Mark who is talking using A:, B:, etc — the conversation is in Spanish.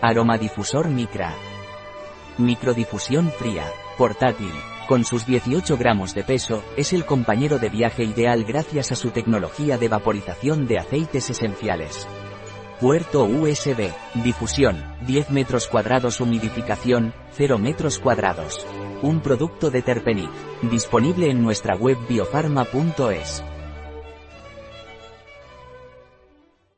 A: Aromadifusor Micra. Microdifusión fría, portátil. Con sus 18 gramos de peso, es el compañero de viaje ideal gracias a su tecnología de vaporización de aceites esenciales. Puerto USB, difusión, 10 metros cuadrados humidificación, 0 metros cuadrados. Un producto de Terpenic, disponible en nuestra web biofarma.es.